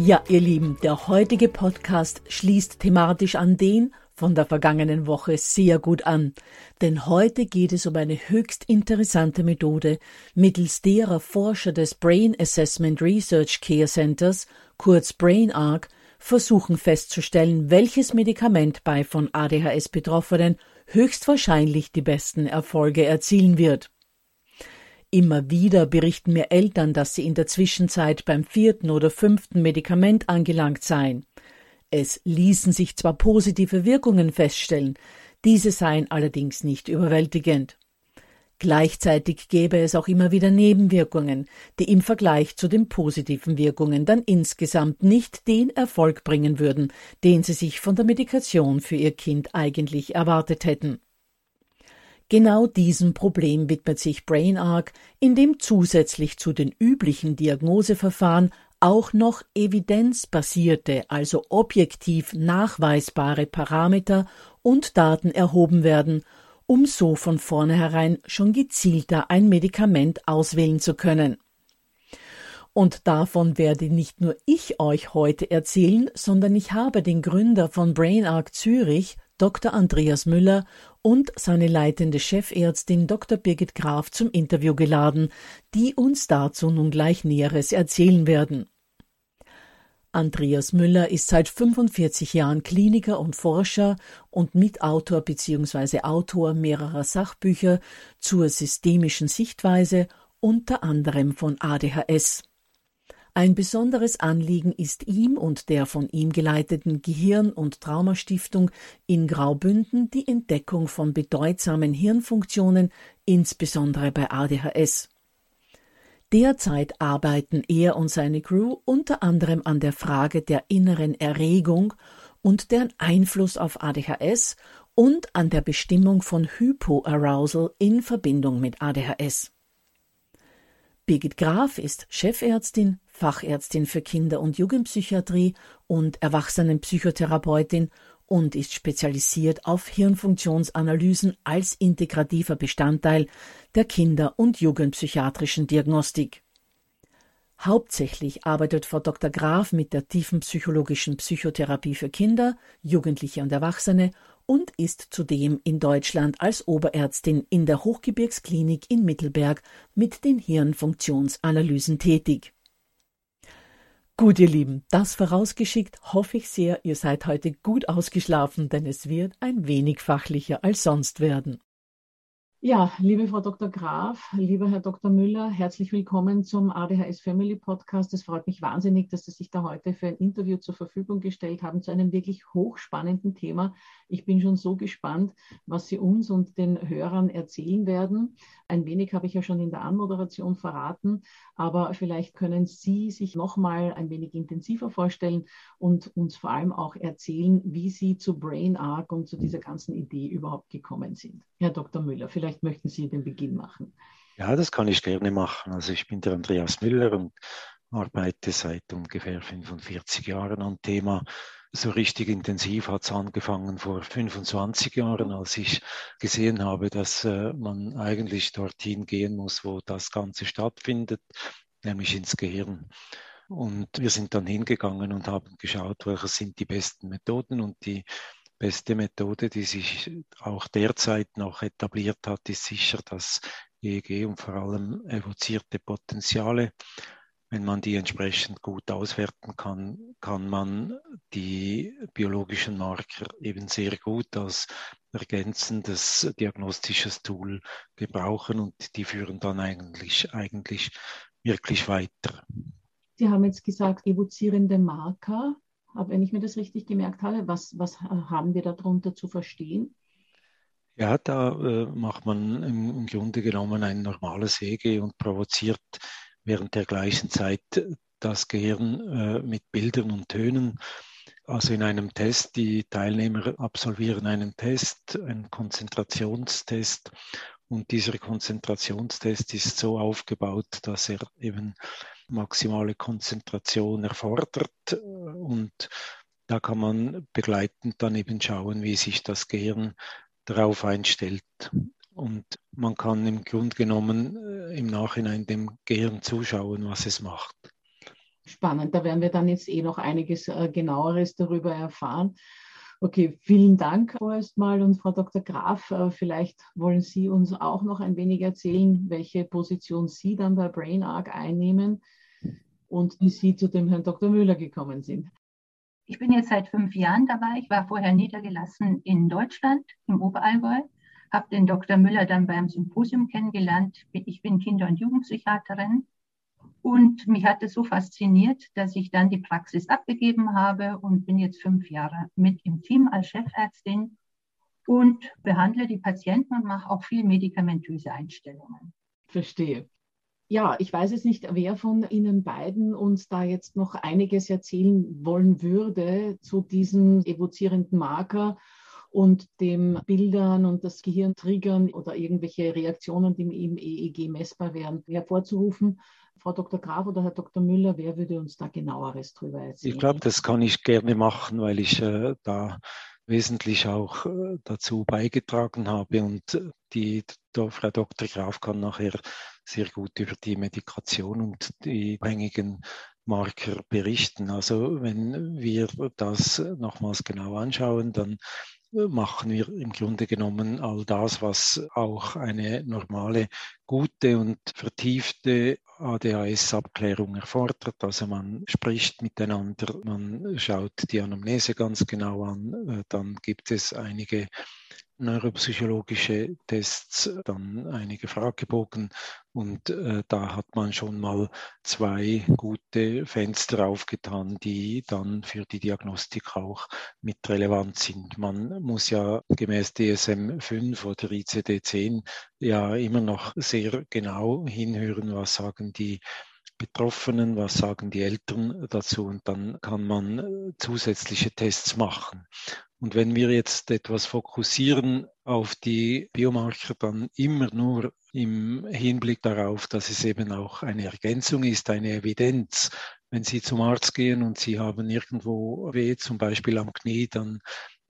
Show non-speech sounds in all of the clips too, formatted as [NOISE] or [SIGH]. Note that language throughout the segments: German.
Ja, ihr Lieben, der heutige Podcast schließt thematisch an den von der vergangenen Woche sehr gut an, denn heute geht es um eine höchst interessante Methode, mittels derer Forscher des Brain Assessment Research Care Centers, kurz BrainArc, versuchen festzustellen, welches Medikament bei von ADHS Betroffenen höchstwahrscheinlich die besten Erfolge erzielen wird. Immer wieder berichten mir Eltern, dass sie in der Zwischenzeit beim vierten oder fünften Medikament angelangt seien. Es ließen sich zwar positive Wirkungen feststellen, diese seien allerdings nicht überwältigend. Gleichzeitig gäbe es auch immer wieder Nebenwirkungen, die im Vergleich zu den positiven Wirkungen dann insgesamt nicht den Erfolg bringen würden, den sie sich von der Medikation für ihr Kind eigentlich erwartet hätten. Genau diesem Problem widmet sich BrainArc, indem zusätzlich zu den üblichen Diagnoseverfahren auch noch evidenzbasierte, also objektiv nachweisbare Parameter und Daten erhoben werden, um so von vornherein schon gezielter ein Medikament auswählen zu können. Und davon werde nicht nur ich euch heute erzählen, sondern ich habe den Gründer von BrainArc Zürich, Dr. Andreas Müller und seine leitende Chefärztin Dr. Birgit Graf zum Interview geladen, die uns dazu nun gleich Näheres erzählen werden. Andreas Müller ist seit 45 Jahren Kliniker und Forscher und Mitautor bzw. Autor mehrerer Sachbücher zur systemischen Sichtweise, unter anderem von ADHS. Ein besonderes Anliegen ist ihm und der von ihm geleiteten Gehirn- und Traumastiftung in Graubünden die Entdeckung von bedeutsamen Hirnfunktionen, insbesondere bei ADHS. Derzeit arbeiten er und seine Crew unter anderem an der Frage der inneren Erregung und deren Einfluss auf ADHS und an der Bestimmung von Hypoarousal in Verbindung mit ADHS. Birgit Graf ist Chefärztin, Fachärztin für Kinder- und Jugendpsychiatrie und Erwachsenenpsychotherapeutin und ist spezialisiert auf Hirnfunktionsanalysen als integrativer Bestandteil der Kinder- und Jugendpsychiatrischen Diagnostik. Hauptsächlich arbeitet Frau Dr. Graf mit der tiefen psychologischen Psychotherapie für Kinder, Jugendliche und Erwachsene und ist zudem in Deutschland als Oberärztin in der Hochgebirgsklinik in Mittelberg mit den Hirnfunktionsanalysen tätig. Gut, ihr Lieben, das vorausgeschickt hoffe ich sehr, ihr seid heute gut ausgeschlafen, denn es wird ein wenig fachlicher als sonst werden. Ja, liebe Frau Dr. Graf, lieber Herr Dr. Müller, herzlich willkommen zum ADHS Family Podcast. Es freut mich wahnsinnig, dass Sie sich da heute für ein Interview zur Verfügung gestellt haben zu einem wirklich hochspannenden Thema. Ich bin schon so gespannt, was Sie uns und den Hörern erzählen werden. Ein wenig habe ich ja schon in der Anmoderation verraten, aber vielleicht können Sie sich noch mal ein wenig intensiver vorstellen und uns vor allem auch erzählen, wie Sie zu Brain Arc und zu dieser ganzen Idee überhaupt gekommen sind. Herr Dr. Müller, Vielleicht möchten Sie den Beginn machen. Ja, das kann ich gerne machen. Also ich bin der Andreas Müller und arbeite seit ungefähr 45 Jahren am Thema. So richtig intensiv hat es angefangen vor 25 Jahren, als ich gesehen habe, dass äh, man eigentlich dorthin gehen muss, wo das Ganze stattfindet, nämlich ins Gehirn. Und wir sind dann hingegangen und haben geschaut, welche sind die besten Methoden und die beste Methode, die sich auch derzeit noch etabliert hat, ist sicher das EEG und vor allem evozierte Potenziale. Wenn man die entsprechend gut auswerten kann, kann man die biologischen Marker eben sehr gut als ergänzendes diagnostisches Tool gebrauchen und die führen dann eigentlich, eigentlich wirklich weiter. Sie haben jetzt gesagt, evozierende Marker wenn ich mir das richtig gemerkt habe. Was, was haben wir darunter zu verstehen? Ja, da äh, macht man im, im, Grunde genommen ein normales EG und provoziert während der gleichen Zeit das Gehirn äh, mit Bildern und Tönen. Also in einem Test, die Teilnehmer absolvieren einen Test, einen Konzentrationstest und dieser Konzentrationstest ist so aufgebaut, dass er eben maximale Konzentration erfordert. Und da kann man begleitend dann eben schauen, wie sich das Gehirn darauf einstellt. Und man kann im Grunde genommen äh, im Nachhinein dem Gehirn zuschauen, was es macht. Spannend, da werden wir dann jetzt eh noch einiges äh, genaueres darüber erfahren. Okay, vielen Dank vorerst mal. Und Frau Dr. Graf, äh, vielleicht wollen Sie uns auch noch ein wenig erzählen, welche Position Sie dann bei BrainArc einnehmen und wie Sie zu dem Herrn Dr. Müller gekommen sind. Ich bin jetzt seit fünf Jahren dabei. Ich war vorher niedergelassen in Deutschland, im Oberallgäu, habe den Dr. Müller dann beim Symposium kennengelernt. Ich bin Kinder- und Jugendpsychiaterin und mich hat es so fasziniert, dass ich dann die Praxis abgegeben habe und bin jetzt fünf Jahre mit im Team als Chefärztin und behandle die Patienten und mache auch viel medikamentöse Einstellungen. Verstehe. Ja, ich weiß es nicht, wer von Ihnen beiden uns da jetzt noch einiges erzählen wollen würde zu diesem evozierenden Marker und dem Bildern und das Gehirn triggern oder irgendwelche Reaktionen, die im EEG messbar wären, hervorzurufen. Frau Dr. Graf oder Herr Dr. Müller, wer würde uns da genaueres drüber erzählen? Ich glaube, das kann ich gerne machen, weil ich äh, da wesentlich auch äh, dazu beigetragen habe und die Frau Dr. Graf kann nachher sehr gut über die Medikation und die abhängigen Marker berichten. Also wenn wir das nochmals genau anschauen, dann machen wir im Grunde genommen all das, was auch eine normale, gute und vertiefte ADHS-Abklärung erfordert. Also man spricht miteinander, man schaut die Anamnese ganz genau an, dann gibt es einige neuropsychologische Tests, dann einige Fragebogen und äh, da hat man schon mal zwei gute Fenster aufgetan, die dann für die Diagnostik auch mit relevant sind. Man muss ja gemäß DSM 5 oder ICD 10 ja immer noch sehr genau hinhören, was sagen die Betroffenen, was sagen die Eltern dazu und dann kann man äh, zusätzliche Tests machen. Und wenn wir jetzt etwas fokussieren auf die Biomarker, dann immer nur im Hinblick darauf, dass es eben auch eine Ergänzung ist, eine Evidenz. Wenn Sie zum Arzt gehen und Sie haben irgendwo weh, zum Beispiel am Knie, dann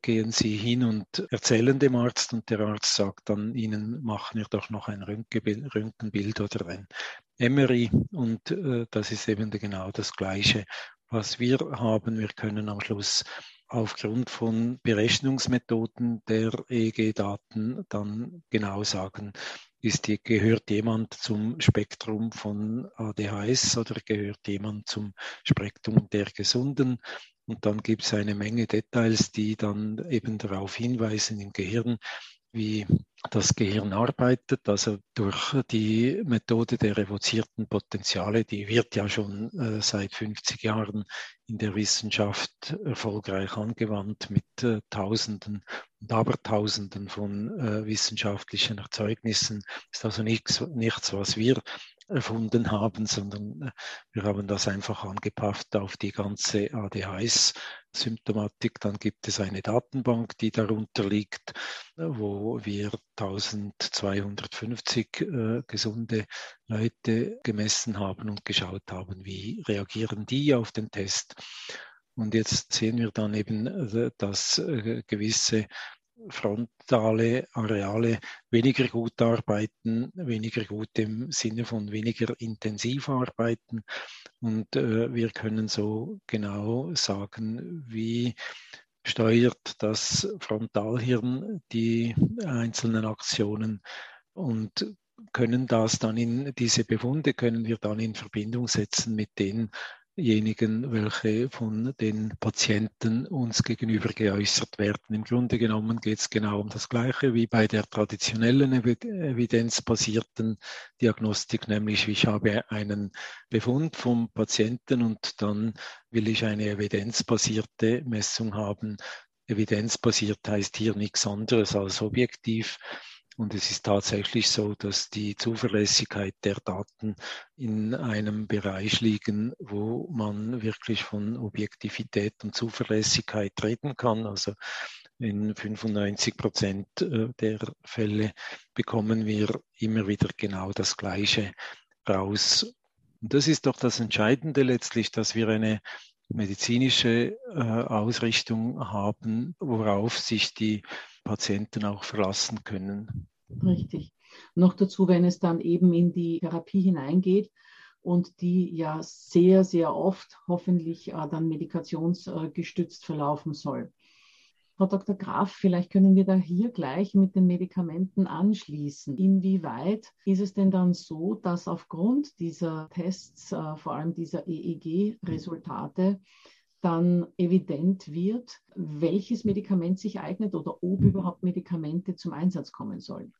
gehen Sie hin und erzählen dem Arzt und der Arzt sagt dann, Ihnen machen wir doch noch ein Röntgenbild oder ein MRI und äh, das ist eben genau das Gleiche, was wir haben. Wir können am Schluss aufgrund von Berechnungsmethoden der EEG-Daten dann genau sagen, ist gehört jemand zum Spektrum von ADHS oder gehört jemand zum Spektrum der Gesunden. Und dann gibt es eine Menge Details, die dann eben darauf hinweisen im Gehirn, wie das Gehirn arbeitet. Also durch die Methode der evozierten Potenziale, die wird ja schon äh, seit 50 Jahren in der Wissenschaft erfolgreich angewandt mit äh, Tausenden und Abertausenden von äh, wissenschaftlichen Erzeugnissen. Ist also nichts, nichts, was wir erfunden haben, sondern äh, wir haben das einfach angepasst auf die ganze ADHS-Symptomatik. Dann gibt es eine Datenbank, die darunter liegt, wo wir 1250 äh, gesunde Leute gemessen haben und geschaut haben, wie reagieren die auf den Test. Und jetzt sehen wir dann eben, äh, dass äh, gewisse frontale Areale weniger gut arbeiten, weniger gut im Sinne von weniger intensiv arbeiten. Und äh, wir können so genau sagen, wie steuert das Frontalhirn die einzelnen Aktionen und können das dann in diese Befunde können wir dann in Verbindung setzen mit den diejenigen, welche von den Patienten uns gegenüber geäußert werden. Im Grunde genommen geht es genau um das Gleiche wie bei der traditionellen evidenzbasierten Diagnostik, nämlich ich habe einen Befund vom Patienten und dann will ich eine evidenzbasierte Messung haben. Evidenzbasiert heißt hier nichts anderes als objektiv. Und es ist tatsächlich so, dass die Zuverlässigkeit der Daten in einem Bereich liegen, wo man wirklich von Objektivität und Zuverlässigkeit reden kann. Also in 95 Prozent äh, der Fälle bekommen wir immer wieder genau das Gleiche raus. Und das ist doch das Entscheidende letztlich, dass wir eine medizinische äh, Ausrichtung haben, worauf sich die Patienten auch verlassen können. Richtig. Noch dazu, wenn es dann eben in die Therapie hineingeht und die ja sehr, sehr oft hoffentlich äh, dann medikationsgestützt verlaufen soll. Frau Dr. Graf, vielleicht können wir da hier gleich mit den Medikamenten anschließen. Inwieweit ist es denn dann so, dass aufgrund dieser Tests, äh, vor allem dieser EEG-Resultate, dann evident wird, welches Medikament sich eignet oder ob überhaupt Medikamente zum Einsatz kommen sollen.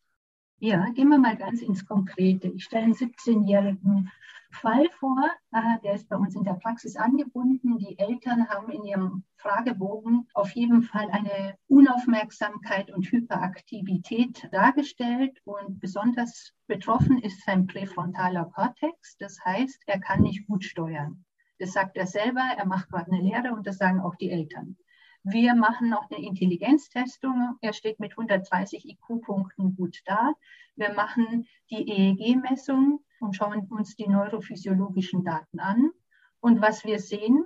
Ja, gehen wir mal ganz ins Konkrete. Ich stelle einen 17-jährigen Fall vor, äh, der ist bei uns in der Praxis angebunden. Die Eltern haben in ihrem Fragebogen auf jeden Fall eine Unaufmerksamkeit und Hyperaktivität dargestellt und besonders betroffen ist sein präfrontaler Kortex. Das heißt, er kann nicht gut steuern. Das sagt er selber, er macht gerade eine Lehre und das sagen auch die Eltern. Wir machen noch eine Intelligenztestung. Er steht mit 130 IQ-Punkten gut da. Wir machen die EEG-Messung und schauen uns die neurophysiologischen Daten an. Und was wir sehen,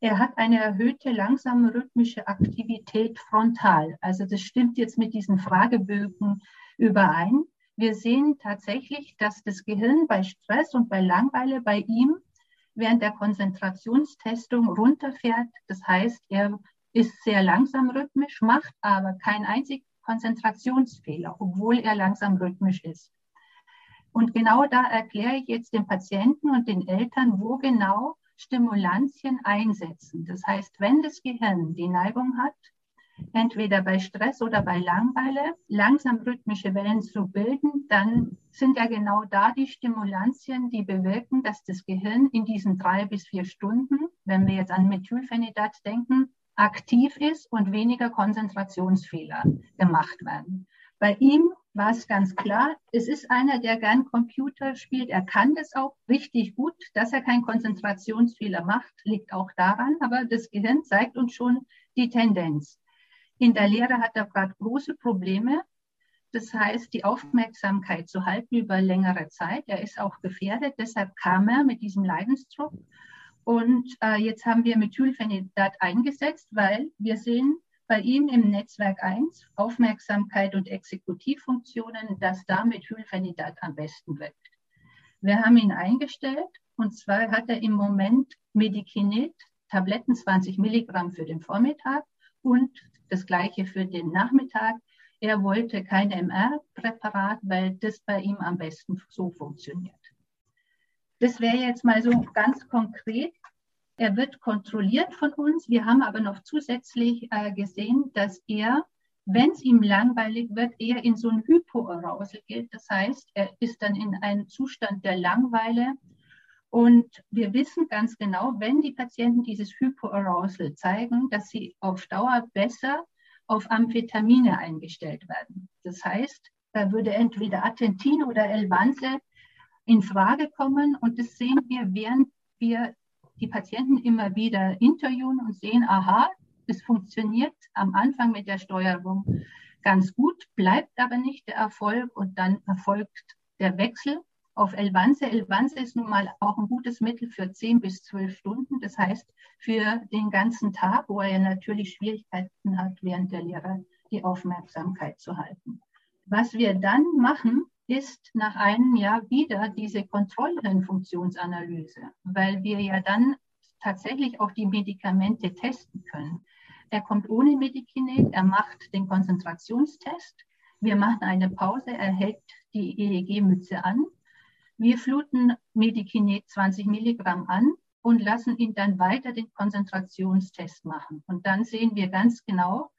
er hat eine erhöhte langsame rhythmische Aktivität frontal. Also das stimmt jetzt mit diesen Fragebögen überein. Wir sehen tatsächlich, dass das Gehirn bei Stress und bei Langweile bei ihm während der Konzentrationstestung runterfährt. Das heißt, er ist sehr langsam rhythmisch, macht aber keinen einzigen Konzentrationsfehler, obwohl er langsam rhythmisch ist. Und genau da erkläre ich jetzt den Patienten und den Eltern, wo genau Stimulantien einsetzen. Das heißt, wenn das Gehirn die Neigung hat, entweder bei Stress oder bei Langweile langsam rhythmische Wellen zu bilden, dann sind ja genau da die Stimulantien, die bewirken, dass das Gehirn in diesen drei bis vier Stunden, wenn wir jetzt an Methylphenidat denken, aktiv ist und weniger Konzentrationsfehler gemacht werden. Bei ihm war es ganz klar, es ist einer, der gern Computer spielt. Er kann das auch richtig gut. Dass er keinen Konzentrationsfehler macht, liegt auch daran, aber das Gehirn zeigt uns schon die Tendenz. In der Lehre hat er gerade große Probleme. Das heißt, die Aufmerksamkeit zu halten über längere Zeit. Er ist auch gefährdet. Deshalb kam er mit diesem Leidensdruck. Und äh, jetzt haben wir Methylphenidat eingesetzt, weil wir sehen bei ihm im Netzwerk 1 Aufmerksamkeit und Exekutivfunktionen, dass da Methylphenidat am besten wirkt. Wir haben ihn eingestellt und zwar hat er im Moment Medikinet, Tabletten 20 Milligramm für den Vormittag und das gleiche für den Nachmittag. Er wollte kein MR-Präparat, weil das bei ihm am besten so funktioniert. Das wäre jetzt mal so ganz konkret. Er wird kontrolliert von uns. Wir haben aber noch zusätzlich äh, gesehen, dass er wenn es ihm langweilig wird, eher in so ein Hypoarousal geht. Das heißt, er ist dann in einem Zustand der Langeweile. Und wir wissen ganz genau, wenn die Patienten dieses Hypoarousal zeigen, dass sie auf Dauer besser auf Amphetamine eingestellt werden. Das heißt, da würde entweder Attentin oder Elvanse in Frage kommen. Und das sehen wir, während wir die Patienten immer wieder interviewen und sehen, aha, es funktioniert am Anfang mit der Steuerung ganz gut, bleibt aber nicht der Erfolg und dann erfolgt der Wechsel auf Elvanse. Elvanse ist nun mal auch ein gutes Mittel für 10 bis 12 Stunden. Das heißt, für den ganzen Tag, wo er natürlich Schwierigkeiten hat, während der Lehre die Aufmerksamkeit zu halten. Was wir dann machen, ist nach einem Jahr wieder diese Kontrollhirnfunktionsanalyse, weil wir ja dann tatsächlich auch die Medikamente testen können. Er kommt ohne Medikinet, er macht den Konzentrationstest. Wir machen eine Pause, er hält die EEG-Mütze an. Wir fluten Medikinet 20 Milligramm an und lassen ihn dann weiter den Konzentrationstest machen. Und dann sehen wir ganz genau,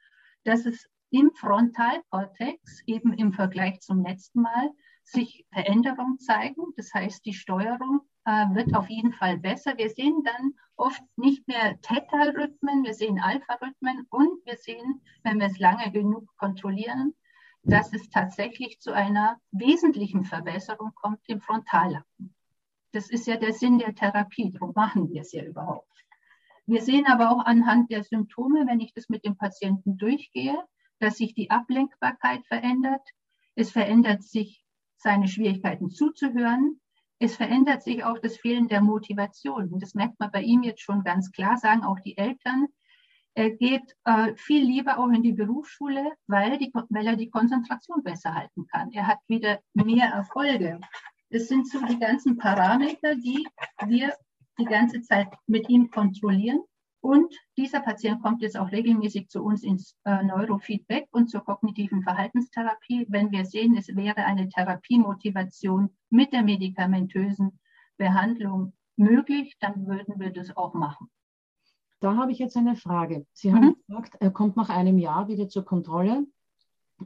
dass es im Frontalkortex eben im Vergleich zum letzten Mal sich Veränderungen zeigen. Das heißt, die Steuerung äh, wird auf jeden Fall besser. Wir sehen dann oft nicht mehr Theta-Rhythmen, wir sehen Alpha-Rhythmen und wir sehen, wenn wir es lange genug kontrollieren, dass es tatsächlich zu einer wesentlichen Verbesserung kommt im Frontallappen. Das ist ja der Sinn der Therapie, darum machen wir es ja überhaupt. Wir sehen aber auch anhand der Symptome, wenn ich das mit dem Patienten durchgehe, dass sich die Ablenkbarkeit verändert. Es verändert sich seine Schwierigkeiten zuzuhören. Es verändert sich auch das Fehlen der Motivation. Und das merkt man bei ihm jetzt schon ganz klar, sagen auch die Eltern. Er geht äh, viel lieber auch in die Berufsschule, weil, die, weil er die Konzentration besser halten kann. Er hat wieder mehr Erfolge. Das sind so die ganzen Parameter, die wir die ganze Zeit mit ihm kontrollieren. Und dieser Patient kommt jetzt auch regelmäßig zu uns ins äh, Neurofeedback und zur kognitiven Verhaltenstherapie. Wenn wir sehen, es wäre eine Therapiemotivation mit der medikamentösen Behandlung möglich, dann würden wir das auch machen. Da habe ich jetzt eine Frage. Sie haben mhm. gesagt, er kommt nach einem Jahr wieder zur Kontrolle.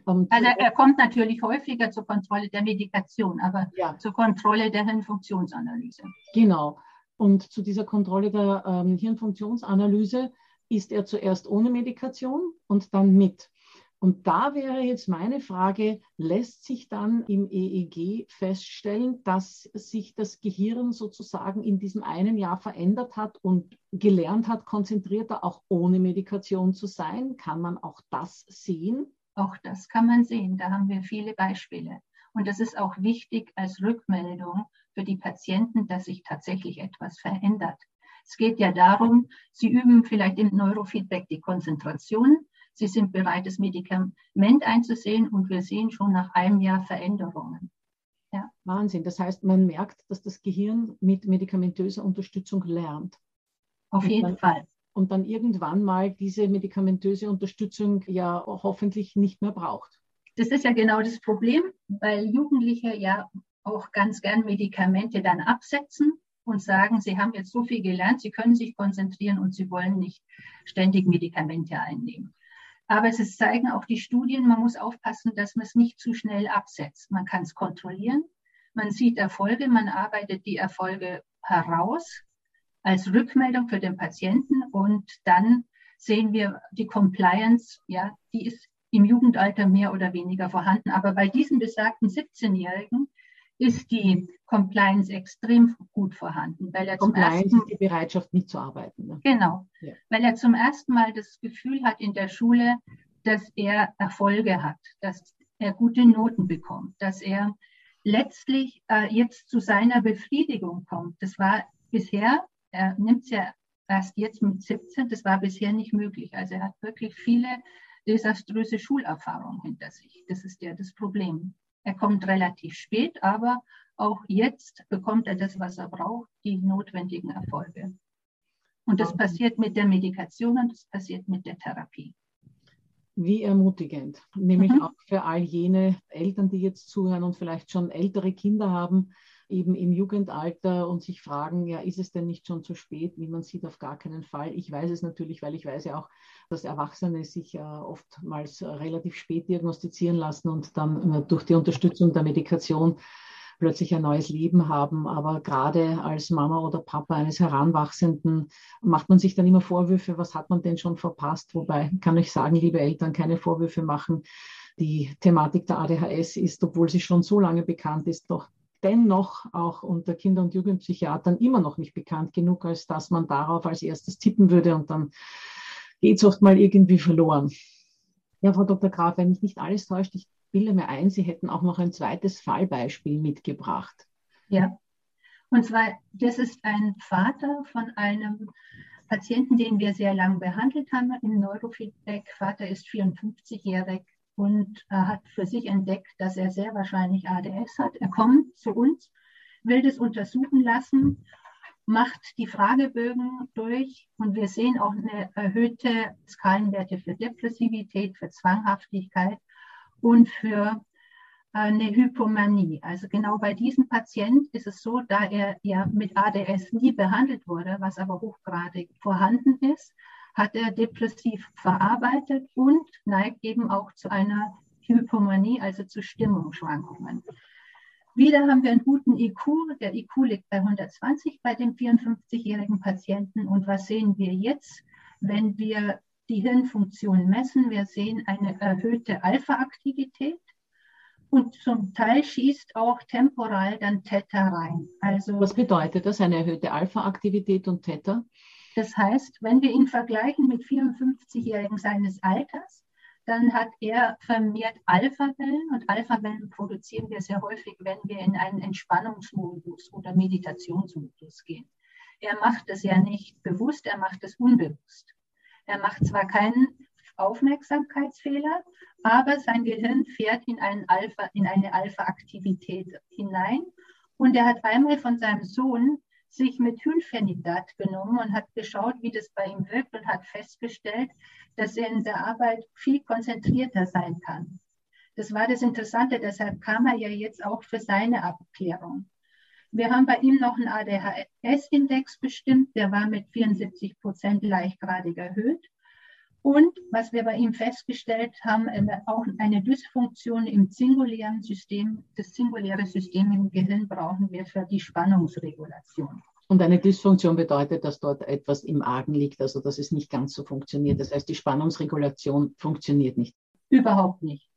Um, also er kommt natürlich häufiger zur Kontrolle der Medikation, aber ja. zur Kontrolle der Hirnfunktionsanalyse. Genau. Und zu dieser Kontrolle der ähm, Hirnfunktionsanalyse ist er zuerst ohne Medikation und dann mit. Und da wäre jetzt meine Frage, lässt sich dann im EEG feststellen, dass sich das Gehirn sozusagen in diesem einen Jahr verändert hat und gelernt hat, konzentrierter auch ohne Medikation zu sein? Kann man auch das sehen? Auch das kann man sehen. Da haben wir viele Beispiele. Und das ist auch wichtig als Rückmeldung für die Patienten, dass sich tatsächlich etwas verändert. Es geht ja darum, sie üben vielleicht im Neurofeedback die Konzentration. Sie sind bereit, das Medikament einzusehen und wir sehen schon nach einem Jahr Veränderungen. Ja. Wahnsinn. Das heißt, man merkt, dass das Gehirn mit medikamentöser Unterstützung lernt. Auf jeden dann, Fall. Und dann irgendwann mal diese medikamentöse Unterstützung ja hoffentlich nicht mehr braucht. Das ist ja genau das Problem, weil Jugendliche ja auch ganz gern Medikamente dann absetzen und sagen, sie haben jetzt so viel gelernt, sie können sich konzentrieren und sie wollen nicht ständig Medikamente einnehmen. Aber es zeigen auch die Studien, man muss aufpassen, dass man es nicht zu schnell absetzt. Man kann es kontrollieren, man sieht Erfolge, man arbeitet die Erfolge heraus als Rückmeldung für den Patienten und dann sehen wir die Compliance, ja, die ist im Jugendalter mehr oder weniger vorhanden. Aber bei diesen besagten 17-Jährigen ist die Compliance extrem gut vorhanden. Weil er Compliance zum ersten, ist die Bereitschaft mitzuarbeiten. Ne? Genau, ja. weil er zum ersten Mal das Gefühl hat in der Schule, dass er Erfolge hat, dass er gute Noten bekommt, dass er letztlich äh, jetzt zu seiner Befriedigung kommt. Das war bisher, er nimmt es ja erst jetzt mit 17, das war bisher nicht möglich. Also er hat wirklich viele desaströse Schulerfahrungen hinter sich. Das ist ja das Problem. Er kommt relativ spät, aber auch jetzt bekommt er das, was er braucht, die notwendigen Erfolge. Und das passiert mit der Medikation und das passiert mit der Therapie. Wie ermutigend, nämlich mhm. auch für all jene Eltern, die jetzt zuhören und vielleicht schon ältere Kinder haben. Eben im Jugendalter und sich fragen, ja, ist es denn nicht schon zu spät? Wie man sieht, auf gar keinen Fall. Ich weiß es natürlich, weil ich weiß ja auch, dass Erwachsene sich oftmals relativ spät diagnostizieren lassen und dann äh, durch die Unterstützung der Medikation plötzlich ein neues Leben haben. Aber gerade als Mama oder Papa eines Heranwachsenden macht man sich dann immer Vorwürfe, was hat man denn schon verpasst? Wobei kann ich sagen, liebe Eltern, keine Vorwürfe machen. Die Thematik der ADHS ist, obwohl sie schon so lange bekannt ist, doch dennoch auch unter Kinder- und Jugendpsychiatern immer noch nicht bekannt genug, als dass man darauf als erstes tippen würde und dann geht es oft mal irgendwie verloren. Ja, Frau Dr. Graf, wenn mich nicht alles täuscht, ich bilde mir ein, Sie hätten auch noch ein zweites Fallbeispiel mitgebracht. Ja, und zwar, das ist ein Vater von einem Patienten, den wir sehr lange behandelt haben im Neurofeedback. Vater ist 54-jährig und äh, hat für sich entdeckt, dass er sehr wahrscheinlich ADS hat. Er kommt zu uns, will das untersuchen lassen, macht die Fragebögen durch und wir sehen auch eine erhöhte Skalenwerte für Depressivität, für Zwanghaftigkeit und für äh, eine Hypomanie. Also genau bei diesem Patient ist es so, da er ja mit ADS nie behandelt wurde, was aber hochgradig vorhanden ist, hat er depressiv verarbeitet und neigt eben auch zu einer Hypomanie, also zu Stimmungsschwankungen. Wieder haben wir einen guten IQ. Der IQ liegt bei 120 bei dem 54-jährigen Patienten. Und was sehen wir jetzt, wenn wir die Hirnfunktion messen. Wir sehen eine erhöhte Alpha-Aktivität und zum Teil schießt auch temporal dann Theta rein. Also, Was bedeutet das, eine erhöhte Alpha-Aktivität und Theta? Das heißt, wenn wir ihn vergleichen mit 54-Jährigen seines Alters, dann hat er vermehrt Alpha-Wellen und Alpha-Wellen produzieren wir sehr häufig, wenn wir in einen Entspannungsmodus oder Meditationsmodus gehen. Er macht es ja nicht bewusst, er macht es unbewusst. Er macht zwar keinen Aufmerksamkeitsfehler, aber sein Gehirn fährt in, Alpha, in eine Alpha-Aktivität hinein. Und er hat einmal von seinem Sohn sich Methylphenidat genommen und hat geschaut, wie das bei ihm wirkt und hat festgestellt, dass er in der Arbeit viel konzentrierter sein kann. Das war das Interessante, deshalb kam er ja jetzt auch für seine Abklärung. Wir haben bei ihm noch einen ADHS-Index bestimmt, der war mit 74 Prozent leichtgradig erhöht. Und was wir bei ihm festgestellt haben, auch eine Dysfunktion im singulären System. Das singuläre System im Gehirn brauchen wir für die Spannungsregulation. Und eine Dysfunktion bedeutet, dass dort etwas im Argen liegt, also dass es nicht ganz so funktioniert. Das heißt, die Spannungsregulation funktioniert nicht. Überhaupt nicht.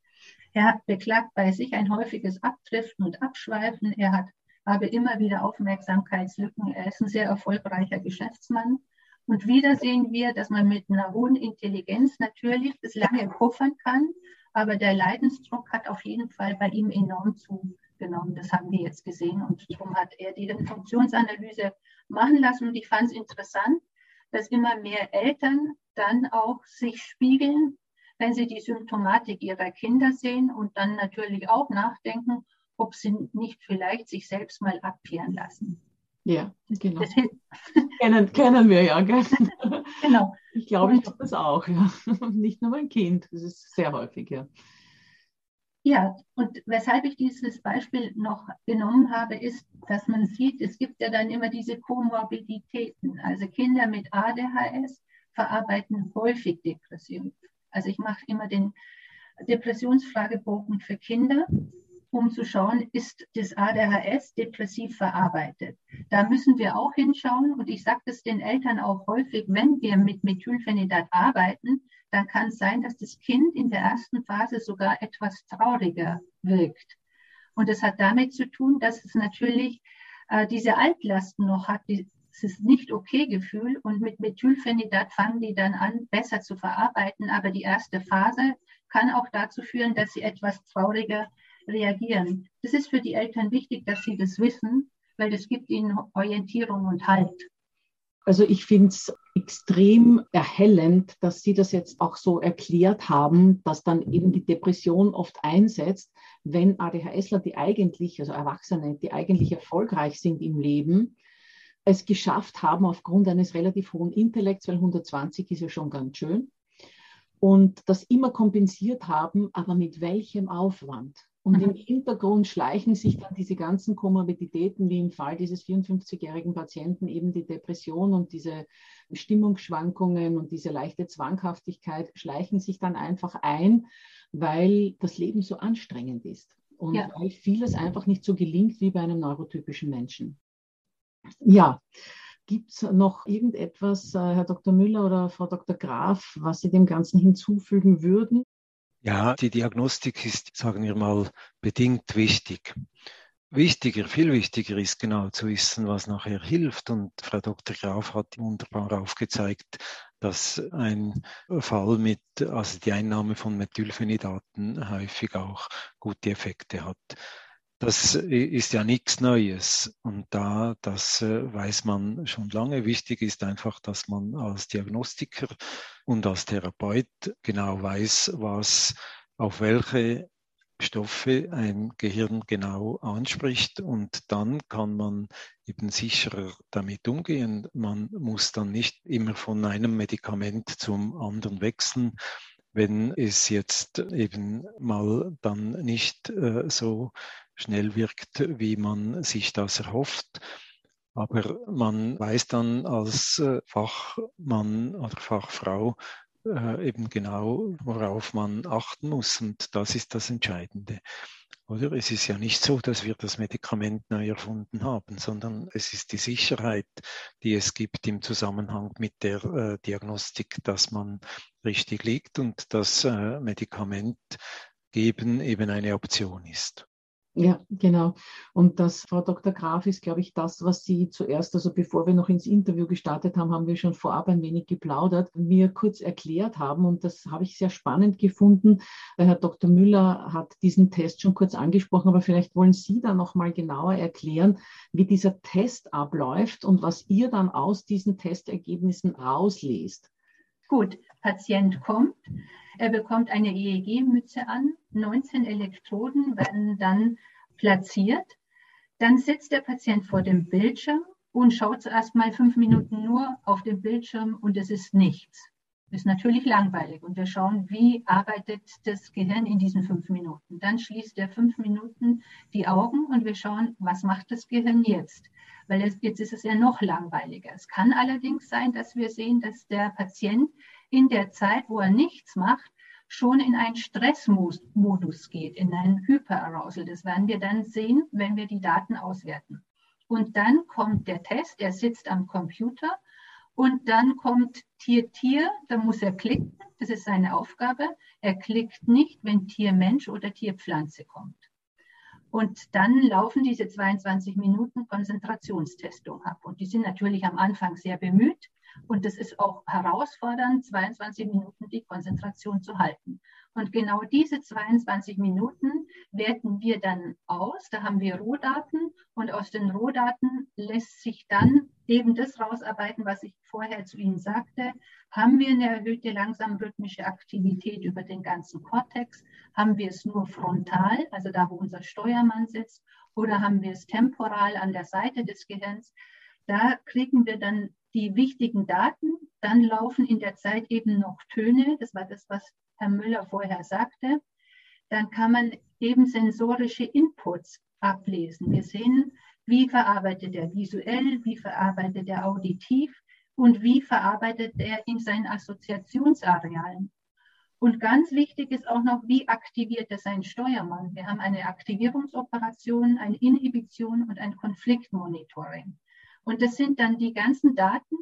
Er beklagt bei sich ein häufiges Abdriften und Abschweifen. Er hat habe immer wieder Aufmerksamkeitslücken. Er ist ein sehr erfolgreicher Geschäftsmann. Und wieder sehen wir, dass man mit einer hohen Intelligenz natürlich das lange puffern kann, aber der Leidensdruck hat auf jeden Fall bei ihm enorm zugenommen. Das haben wir jetzt gesehen und darum hat er die Funktionsanalyse machen lassen. Und ich fand es interessant, dass immer mehr Eltern dann auch sich spiegeln, wenn sie die Symptomatik ihrer Kinder sehen und dann natürlich auch nachdenken, ob sie nicht vielleicht sich selbst mal abklären lassen. Ja, genau. [LAUGHS] kennen, kennen wir ja. Gell? genau. Ich glaube, ich habe das auch. Ja. [LAUGHS] Nicht nur mein Kind. Das ist sehr häufig, ja. Ja, und weshalb ich dieses Beispiel noch genommen habe, ist, dass man sieht, es gibt ja dann immer diese Komorbiditäten. Also Kinder mit ADHS verarbeiten häufig Depressionen. Also ich mache immer den Depressionsfragebogen für Kinder um zu schauen, ist das ADHS depressiv verarbeitet. Da müssen wir auch hinschauen und ich sage das den Eltern auch häufig, wenn wir mit Methylphenidat arbeiten, dann kann es sein, dass das Kind in der ersten Phase sogar etwas trauriger wirkt. Und das hat damit zu tun, dass es natürlich äh, diese Altlasten noch hat, dieses nicht okay Gefühl und mit Methylphenidat fangen die dann an, besser zu verarbeiten. Aber die erste Phase kann auch dazu führen, dass sie etwas trauriger reagieren. Das ist für die Eltern wichtig, dass sie das wissen, weil das gibt ihnen Orientierung und Halt. Also ich finde es extrem erhellend, dass Sie das jetzt auch so erklärt haben, dass dann eben die Depression oft einsetzt, wenn ADHSler, die eigentlich, also Erwachsene, die eigentlich erfolgreich sind im Leben, es geschafft haben aufgrund eines relativ hohen Intellekts, weil 120 ist ja schon ganz schön, und das immer kompensiert haben, aber mit welchem Aufwand? Und im Hintergrund schleichen sich dann diese ganzen Komorbiditäten, wie im Fall dieses 54-jährigen Patienten, eben die Depression und diese Stimmungsschwankungen und diese leichte Zwanghaftigkeit, schleichen sich dann einfach ein, weil das Leben so anstrengend ist und ja. weil vieles einfach nicht so gelingt wie bei einem neurotypischen Menschen. Ja, gibt es noch irgendetwas, äh, Herr Dr. Müller oder Frau Dr. Graf, was Sie dem Ganzen hinzufügen würden? Ja, die Diagnostik ist, sagen wir mal, bedingt wichtig. Wichtiger, viel wichtiger ist genau zu wissen, was nachher hilft. Und Frau Dr. Graf hat wunderbar aufgezeigt, dass ein Fall mit, also die Einnahme von Methylphenidaten häufig auch gute Effekte hat. Das ist ja nichts Neues. Und da, das äh, weiß man schon lange. Wichtig ist einfach, dass man als Diagnostiker und als Therapeut genau weiß, was auf welche Stoffe ein Gehirn genau anspricht und dann kann man eben sicherer damit umgehen. Man muss dann nicht immer von einem Medikament zum anderen wechseln, wenn es jetzt eben mal dann nicht äh, so schnell wirkt, wie man sich das erhofft. Aber man weiß dann als äh, Fachmann oder Fachfrau äh, eben genau, worauf man achten muss. Und das ist das Entscheidende. Oder es ist ja nicht so, dass wir das Medikament neu erfunden haben, sondern es ist die Sicherheit, die es gibt im Zusammenhang mit der äh, Diagnostik, dass man richtig liegt und das äh, Medikament geben eben eine Option ist. Ja, genau. Und das, Frau Dr. Graf, ist, glaube ich, das, was Sie zuerst, also bevor wir noch ins Interview gestartet haben, haben wir schon vorab ein wenig geplaudert, mir kurz erklärt haben. Und das habe ich sehr spannend gefunden. Herr Dr. Müller hat diesen Test schon kurz angesprochen, aber vielleicht wollen Sie da noch mal genauer erklären, wie dieser Test abläuft und was ihr dann aus diesen Testergebnissen rauslest. Gut, Patient kommt, er bekommt eine EEG-Mütze an, 19 Elektroden werden dann platziert. Dann sitzt der Patient vor dem Bildschirm und schaut zuerst mal fünf Minuten nur auf den Bildschirm und es ist nichts. Ist natürlich langweilig und wir schauen, wie arbeitet das Gehirn in diesen fünf Minuten. Dann schließt er fünf Minuten die Augen und wir schauen, was macht das Gehirn jetzt? Weil jetzt ist es ja noch langweiliger. Es kann allerdings sein, dass wir sehen, dass der Patient in der Zeit, wo er nichts macht, schon in einen Stressmodus geht, in einen Hyperarousal. Das werden wir dann sehen, wenn wir die Daten auswerten. Und dann kommt der Test, er sitzt am Computer und dann kommt Tier-Tier, da muss er klicken, das ist seine Aufgabe. Er klickt nicht, wenn Tier-Mensch oder Tier-Pflanze kommt. Und dann laufen diese 22 Minuten Konzentrationstestung ab. Und die sind natürlich am Anfang sehr bemüht, und es ist auch herausfordernd, 22 Minuten die Konzentration zu halten. Und genau diese 22 Minuten werten wir dann aus. Da haben wir Rohdaten und aus den Rohdaten lässt sich dann eben das rausarbeiten, was ich vorher zu Ihnen sagte. Haben wir eine erhöhte langsamrhythmische Aktivität über den ganzen Kortex? Haben wir es nur frontal, also da, wo unser Steuermann sitzt? Oder haben wir es temporal an der Seite des Gehirns? Da kriegen wir dann die wichtigen Daten. Dann laufen in der Zeit eben noch Töne. Das war das, was Herr Müller vorher sagte. Dann kann man eben sensorische Inputs ablesen. Wir sehen, wie verarbeitet er visuell, wie verarbeitet er auditiv und wie verarbeitet er in seinen Assoziationsarealen. Und ganz wichtig ist auch noch, wie aktiviert er seinen Steuermann. Wir haben eine Aktivierungsoperation, eine Inhibition und ein Konfliktmonitoring. Und das sind dann die ganzen Daten,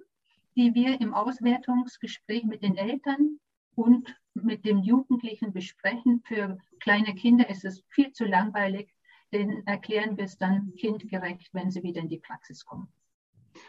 die wir im Auswertungsgespräch mit den Eltern und mit dem Jugendlichen besprechen. Für kleine Kinder ist es viel zu langweilig, denen erklären wir es dann kindgerecht, wenn sie wieder in die Praxis kommen.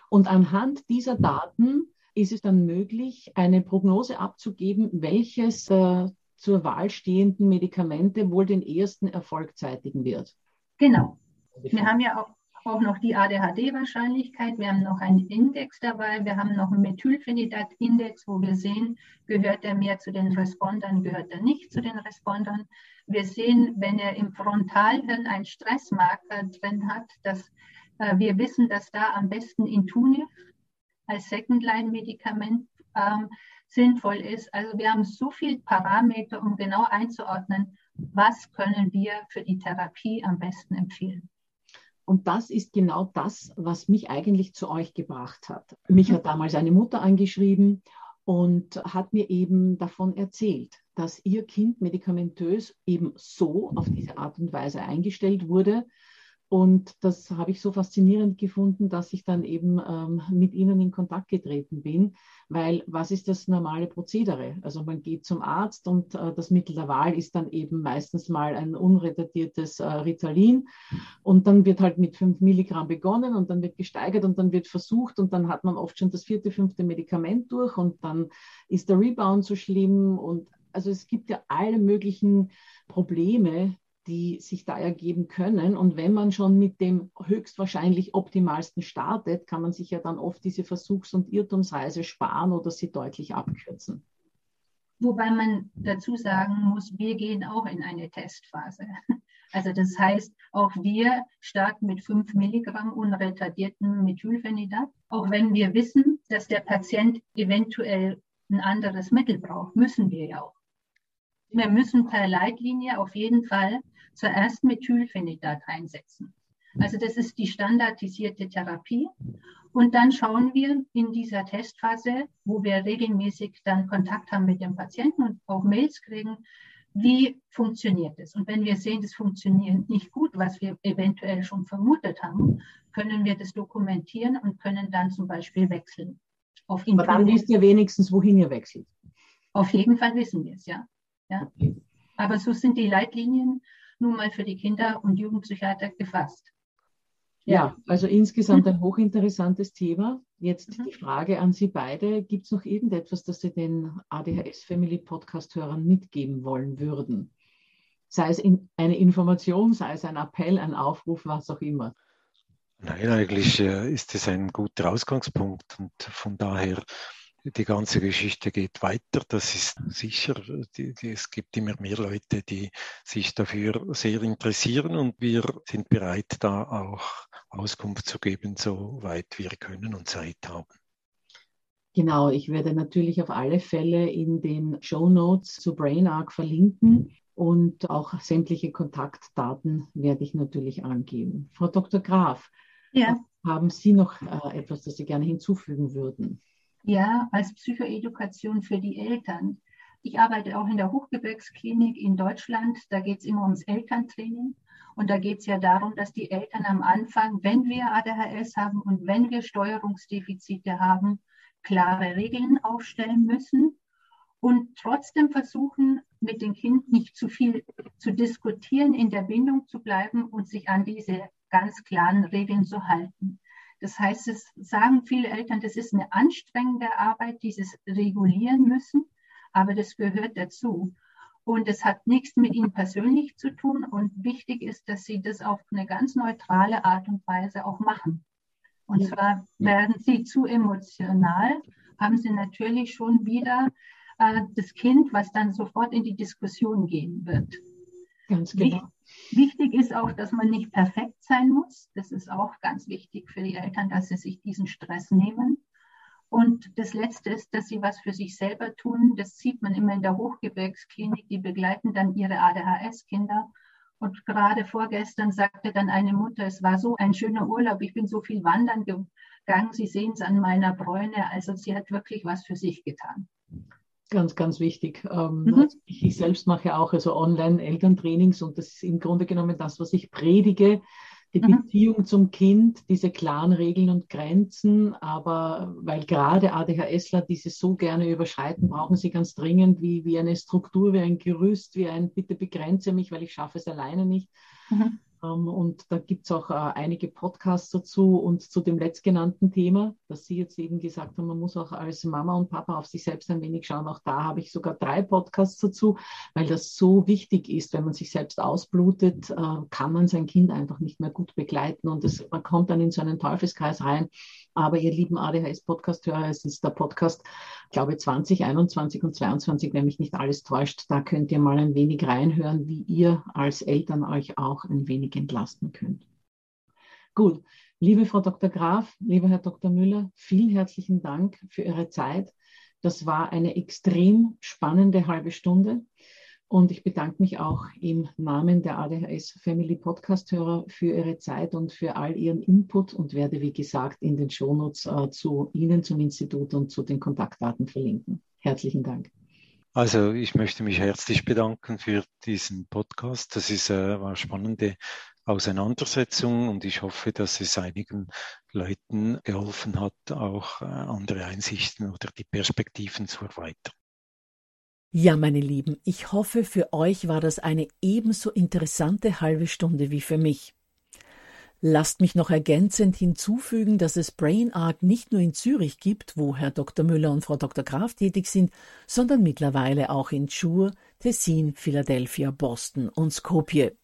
Und anhand dieser Daten ist es dann möglich, eine Prognose abzugeben, welches äh, zur Wahl stehenden Medikamente wohl den ersten Erfolg zeitigen wird. Genau. Wir haben ja auch auch noch die ADHD-Wahrscheinlichkeit. Wir haben noch einen Index dabei. Wir haben noch einen Methylphenidat-Index, wo wir sehen, gehört er mehr zu den Respondern, gehört er nicht zu den Respondern. Wir sehen, wenn er im Frontalhirn einen Stressmarker drin hat, dass äh, wir wissen, dass da am besten Intunif als Second-Line-Medikament ähm, sinnvoll ist. Also wir haben so viele Parameter, um genau einzuordnen, was können wir für die Therapie am besten empfehlen. Und das ist genau das, was mich eigentlich zu euch gebracht hat. Mich hat damals eine Mutter angeschrieben und hat mir eben davon erzählt, dass ihr Kind medikamentös eben so auf diese Art und Weise eingestellt wurde, und das habe ich so faszinierend gefunden, dass ich dann eben ähm, mit ihnen in Kontakt getreten bin, weil was ist das normale Prozedere? Also man geht zum Arzt und äh, das Mittel der Wahl ist dann eben meistens mal ein unretardiertes äh, Ritalin. Und dann wird halt mit 5 Milligramm begonnen und dann wird gesteigert und dann wird versucht und dann hat man oft schon das vierte, fünfte Medikament durch und dann ist der Rebound so schlimm. Und also es gibt ja alle möglichen Probleme, die sich da ergeben können. Und wenn man schon mit dem höchstwahrscheinlich optimalsten startet, kann man sich ja dann oft diese Versuchs- und Irrtumsreise sparen oder sie deutlich abkürzen. Wobei man dazu sagen muss, wir gehen auch in eine Testphase. [LAUGHS] Also das heißt, auch wir starten mit 5 Milligramm unretardierten Methylphenidat, auch wenn wir wissen, dass der Patient eventuell ein anderes Mittel braucht, müssen wir ja auch. Wir müssen per Leitlinie auf jeden Fall zuerst Methylphenidat einsetzen. Also das ist die standardisierte Therapie. Und dann schauen wir in dieser Testphase, wo wir regelmäßig dann Kontakt haben mit dem Patienten und auch Mails kriegen, wie funktioniert es? Und wenn wir sehen, das funktioniert nicht gut, was wir eventuell schon vermutet haben, können wir das dokumentieren und können dann zum Beispiel wechseln. Auf Aber dann wisst ihr wenigstens, wohin ihr wechselt. Auf jeden Fall wissen wir es, ja. ja. Okay. Aber so sind die Leitlinien nun mal für die Kinder- und Jugendpsychiater gefasst. Ja, also insgesamt ein [LAUGHS] hochinteressantes Thema. Jetzt mhm. die Frage an Sie beide. Gibt es noch irgendetwas, das Sie den ADHS Family Podcast-Hörern mitgeben wollen würden? Sei es in eine Information, sei es ein Appell, ein Aufruf, was auch immer. Nein, eigentlich äh, ist es ein guter Ausgangspunkt und von daher die ganze Geschichte geht weiter. Das ist sicher. Die, die, es gibt immer mehr Leute, die sich dafür sehr interessieren und wir sind bereit, da auch Auskunft zu geben, soweit wir können und Zeit haben. Genau, ich werde natürlich auf alle Fälle in den Show Notes zu BrainArc verlinken und auch sämtliche Kontaktdaten werde ich natürlich angeben. Frau Dr. Graf, ja. haben Sie noch äh, etwas, das Sie gerne hinzufügen würden? Ja, als Psychoedukation für die Eltern. Ich arbeite auch in der Hochgebirgsklinik in Deutschland. Da geht es immer ums Elterntraining. Und da geht es ja darum, dass die Eltern am Anfang, wenn wir ADHS haben und wenn wir Steuerungsdefizite haben, klare Regeln aufstellen müssen und trotzdem versuchen, mit dem Kind nicht zu viel zu diskutieren, in der Bindung zu bleiben und sich an diese ganz klaren Regeln zu halten. Das heißt, es sagen viele Eltern, das ist eine anstrengende Arbeit, dieses regulieren müssen, aber das gehört dazu. Und es hat nichts mit ihnen persönlich zu tun. Und wichtig ist, dass sie das auf eine ganz neutrale Art und Weise auch machen. Und ja. zwar werden sie zu emotional, haben sie natürlich schon wieder äh, das Kind, was dann sofort in die Diskussion gehen wird. Ganz genau. Wichtig ist auch, dass man nicht perfekt sein muss. Das ist auch ganz wichtig für die Eltern, dass sie sich diesen Stress nehmen. Und das Letzte ist, dass sie was für sich selber tun. Das sieht man immer in der Hochgebirgsklinik. Die begleiten dann ihre ADHS-Kinder. Und gerade vorgestern sagte dann eine Mutter, es war so ein schöner Urlaub. Ich bin so viel wandern gegangen. Sie sehen es an meiner Bräune. Also sie hat wirklich was für sich getan. Ganz, ganz wichtig. Ähm, mhm. also ich, ich, selbst mache auch also Online-Elterntrainings und das ist im Grunde genommen das, was ich predige. Die mhm. Beziehung zum Kind, diese klaren Regeln und Grenzen, aber weil gerade ADHSler diese so gerne überschreiten, brauchen sie ganz dringend wie, wie eine Struktur, wie ein Gerüst, wie ein Bitte begrenze mich, weil ich schaffe es alleine nicht. Mhm. Ähm, und da gibt es auch äh, einige Podcasts dazu und zu dem letztgenannten Thema, dass Sie jetzt eben gesagt haben, man muss auch als Mama und Papa auf sich selbst ein wenig schauen. Auch da habe ich sogar drei Podcasts dazu, weil das so wichtig ist. Wenn man sich selbst ausblutet, äh, kann man sein Kind einfach nicht mehr gut begleiten und das, man kommt dann in so einen Teufelskreis rein. Aber ihr lieben ADHS-Podcast-Hörer, es ist der Podcast, glaube 2021 und 22, wenn mich nicht alles täuscht. Da könnt ihr mal ein wenig reinhören, wie ihr als Eltern euch auch ein wenig entlasten könnt. Gut, liebe Frau Dr. Graf, lieber Herr Dr. Müller, vielen herzlichen Dank für Ihre Zeit. Das war eine extrem spannende halbe Stunde. Und ich bedanke mich auch im Namen der ADHS Family Podcast-Hörer für Ihre Zeit und für all Ihren Input und werde, wie gesagt, in den Shownotes äh, zu Ihnen, zum Institut und zu den Kontaktdaten verlinken. Herzlichen Dank. Also ich möchte mich herzlich bedanken für diesen Podcast. Das ist äh, eine spannende Auseinandersetzung und ich hoffe, dass es einigen Leuten geholfen hat, auch äh, andere Einsichten oder die Perspektiven zu erweitern. Ja, meine Lieben, ich hoffe, für euch war das eine ebenso interessante halbe Stunde wie für mich. Lasst mich noch ergänzend hinzufügen, dass es Brain Art nicht nur in Zürich gibt, wo Herr Dr. Müller und Frau Dr. Graf tätig sind, sondern mittlerweile auch in Chur, Tessin, Philadelphia, Boston und Skopje.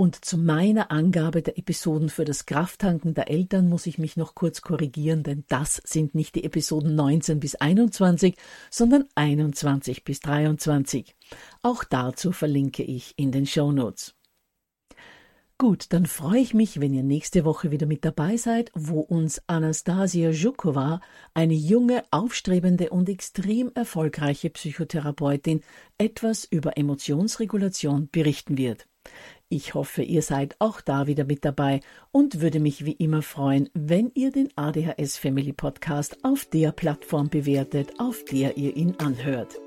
Und zu meiner Angabe der Episoden für das Krafttanken der Eltern muss ich mich noch kurz korrigieren, denn das sind nicht die Episoden 19 bis 21, sondern 21 bis 23. Auch dazu verlinke ich in den Show Notes. Gut, dann freue ich mich, wenn ihr nächste Woche wieder mit dabei seid, wo uns Anastasia Zhukova, eine junge, aufstrebende und extrem erfolgreiche Psychotherapeutin, etwas über Emotionsregulation berichten wird. Ich hoffe, ihr seid auch da wieder mit dabei und würde mich wie immer freuen, wenn ihr den ADHS Family Podcast auf der Plattform bewertet, auf der ihr ihn anhört.